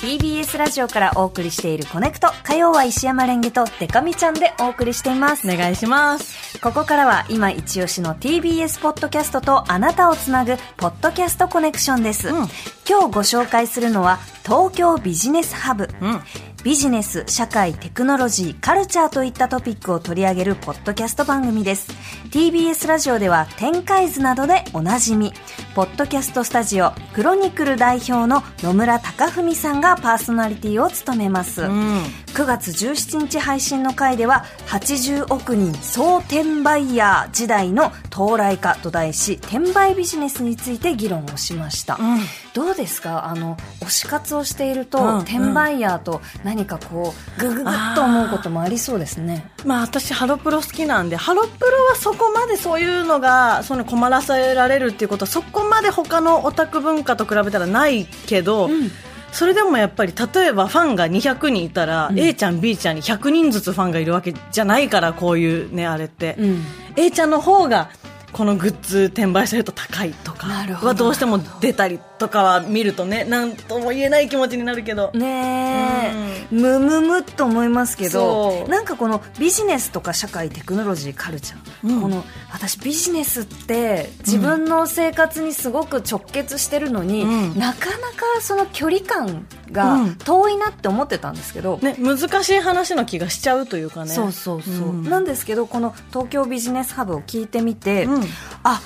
TBS ラジオからお送りしているコネクト。火曜は石山レンゲとデカミちゃんでお送りしています。お願いします。ここからは今一押しの TBS ポッドキャストとあなたをつなぐポッドキャストコネクションです。うん今日ご紹介するのは東京ビジネスハブ。うん。ビジネス、社会、テクノロジー、カルチャーといったトピックを取り上げるポッドキャスト番組です。TBS ラジオでは展開図などでおなじみ、ポッドキャストスタジオ、クロニクル代表の野村貴文さんがパーソナリティを務めます。うん。9月17日配信の回では80億人総転売ヤー時代の到来かと題し転売ビジネスについて議論をしました、うん。どうですか？あの推し活をしていると、うん転売ヤーと何かこうグググッと思うこともありそうですね。まあ私ハロプロ好きなんでハロプロはそこまでそういうのがその困らせられるっていうことはそこまで他のオタク文化と比べたらないけど、ん。それでもやっぱり例えばファンが200人いたら、A ちゃん B ちゃんに100人ずつファンがいるわけじゃないからこういうねあれって、うん。A ちゃんの方がこのグッズ転売されると高いとかはどうしても出たりとかは見るとねなんとも言えない気持ちになるけど、ねえ、むむむっと思いますけどなんかこのビジネスとか社会テクノロジーカルチャー、うん。この私ビジネスって自分の生活にすごく直結してるのに、うん。なかなかその距離感がうん。遠いなって思ってたんですけど、ね、難しい話の気がしちゃうというかね。そうそうそう、うん。なんですけどこの東京ビジネスハブを聞いてみて、うん。あ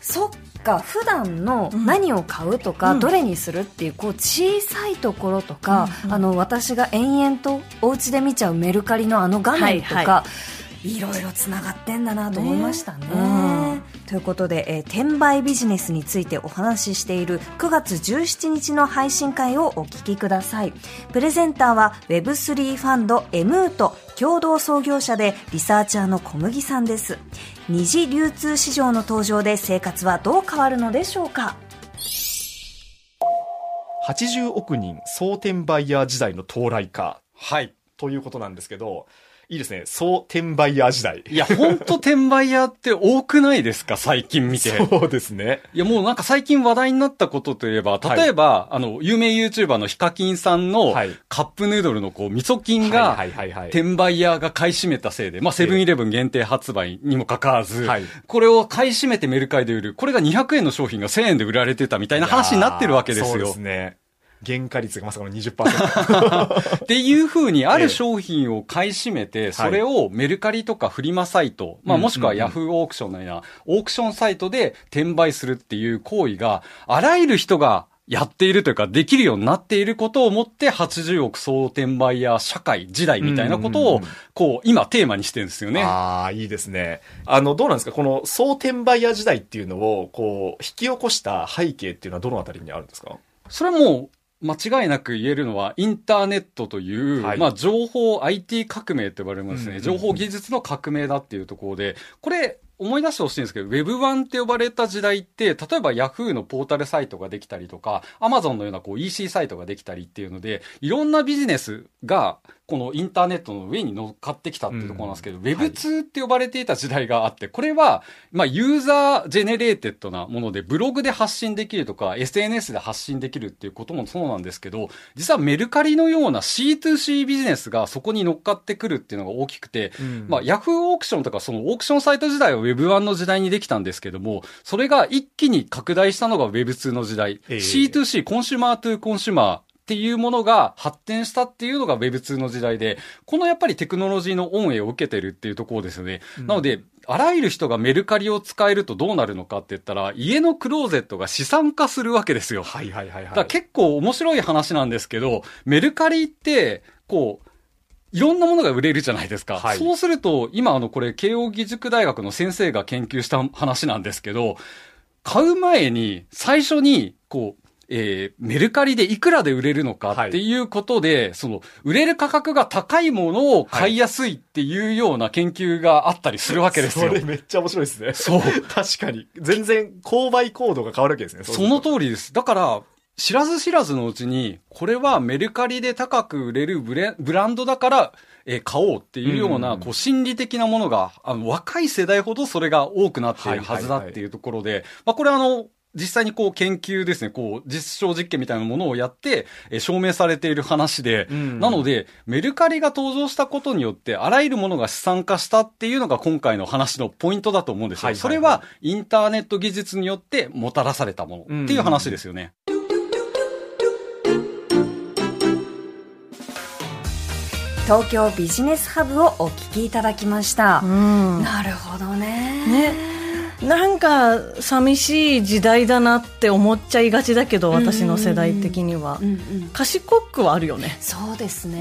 そっか普段のうん。何を買うとか、うん。どれにするっていうこう小さいところとか、あの私が延々とお家で見ちゃうメルカリのあの画面とか、はいはい。いろいろつながってんだなと思いましたね。ねうんということで、えー転売ビジネスについてお話ししている9月17日の配信会をお聞きください。プレゼンターは Web3 ファンド M と共同創業者でリサーチャーの小麦さんです。二次流通市場の登場で生活はどう変わるのでしょうか？80億人総転売ヤー時代の到来かはい。ということなんですけど、いいですね。総転売ヤー時代。いや、ほんと転売屋って多くないですか？最近見て。そうですね。いや、もうなんか最近話題になったことといえば、例えば、あの、有名 YouTuber のヒカキンさんのはいカップヌードルのこう、味噌菌が、はいはいはいはい。転売屋が買い占めたせいで、まあ、セブンイレブン限定発売にもかかわらず、はいこれを買い占めてメルカリで売る。これが200円の商品が1000円で売られてたみたいな話になってるわけですよそうです。ね。原価率がまさかの20%。っていう風に、ある商品を買い占めて、それをメルカリとかフリマサイト、まあうんもしくはヤフーオークションのようなオークションサイトで転売するっていう行為が、あらゆる人がやっているというか、できるようになっていることをもって、80億総転売や社会、時代みたいなことをこう、今テーマにしてるんですよね。ああ、いいですね。あの、どうなんですか？この総転売ヤー時代っていうのを、こう、引き起こした背景っていうのはどのあたりにあるんですか？それはもう、間違いなく言えるのは、インターネットという、はい。まあ、情報 IT 革命と呼ばれますね、うんうんうん。情報技術の革命だっていうところで、これ、思い出してほしいんですけど、Web1 って呼ばれた時代って、例えば Yahoo のポータルサイトができたりとか、Amazon のようなこう EC サイトができたりっていうので、いろんなビジネスが、このインターネットの上に乗っかってきたっていうところなんですけど、ん。Web2 って呼ばれていた時代があって、これは、まあ、ユーザージェネレーテッドなもので、ブログで発信できるとか、SNS で発信できるっていうこともそうなんですけど、実はメルカリのような C2C ビジネスがそこに乗っかってくるっていうのが大きくて、まあ、ヤフーオークションとかそのオークションサイト時代は Web1 の時代にできたんですけども、それが一気に拡大したのが Web2 の時代。ええ C2C、コンシュマートゥコンシュマー。っていうものが発展したっていうのが Web2 の時代で、このやっぱりテクノロジーの恩恵を受けてるっていうところですよね。なので、あらゆる人がメルカリを使えるとどうなるのかって言ったら、家のクローゼットが資産化するわけですよ。はいはいはいはい。だ結構面白い話なんですけど、メルカリって、こう、いろんなものが売れるじゃないですか。はいそうすると、今あのこれ、慶応義塾大学の先生が研究した話なんですけど、買う前に、最初に、こう、えーメルカリでいくらで売れるのかっていうことで、その、売れる価格が高いものを買いやすいっていうような研究があったりするわけですよ。それめっちゃ面白いですね。そう。確かに。全然、購買行動が変わるわけですね。その通りです。だから、知らず知らずのうちに、これはメルカリで高く売れるブレブランドだから、えー買おうっていうような、うんこう、心理的なものが、あの、若い世代ほどそれが多くなっているはずだっていうところで、まあ、これあの、実際にこう研究ですね、こう実証実験みたいなものをやって、えー証明されている話で、うんなので、メルカリが登場したことによって、あらゆるものが資産化したっていうのが今回の話のポイントだと思うんですよ。はいはいはいそれは、インターネット技術によってもたらされたものっていう話ですよね。東京ビジネスハブをお聞きいただきました。うん。なるほどね。ね。なんか寂しい時代だなって思っちゃいがちだけど私の世代的には。うんうん。賢くはあるよね。そうですね、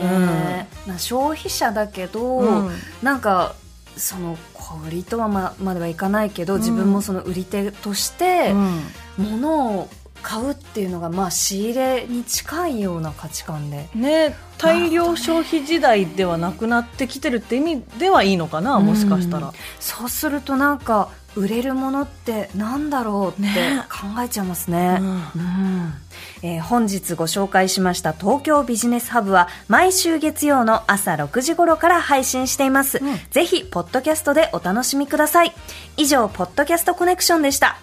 うん。な消費者だけど、うん。なんかその小売りとはままではいかないけど、うん。自分もその売り手としてうん。物を買うっていうのがまあ仕入れに近いような価値観で。ね大量消費時代ではなくなってきてるって意味ではいいのかなもしかしたら、そうするとなんか売れるものってなんだろうってね。考えちゃいますね。うん。うん。えー本日ご紹介しました東京ビジネスハブは毎週月曜の朝6時頃から配信しています、うん。ぜひポッドキャストでお楽しみください。以上ポッドキャストコネクションでした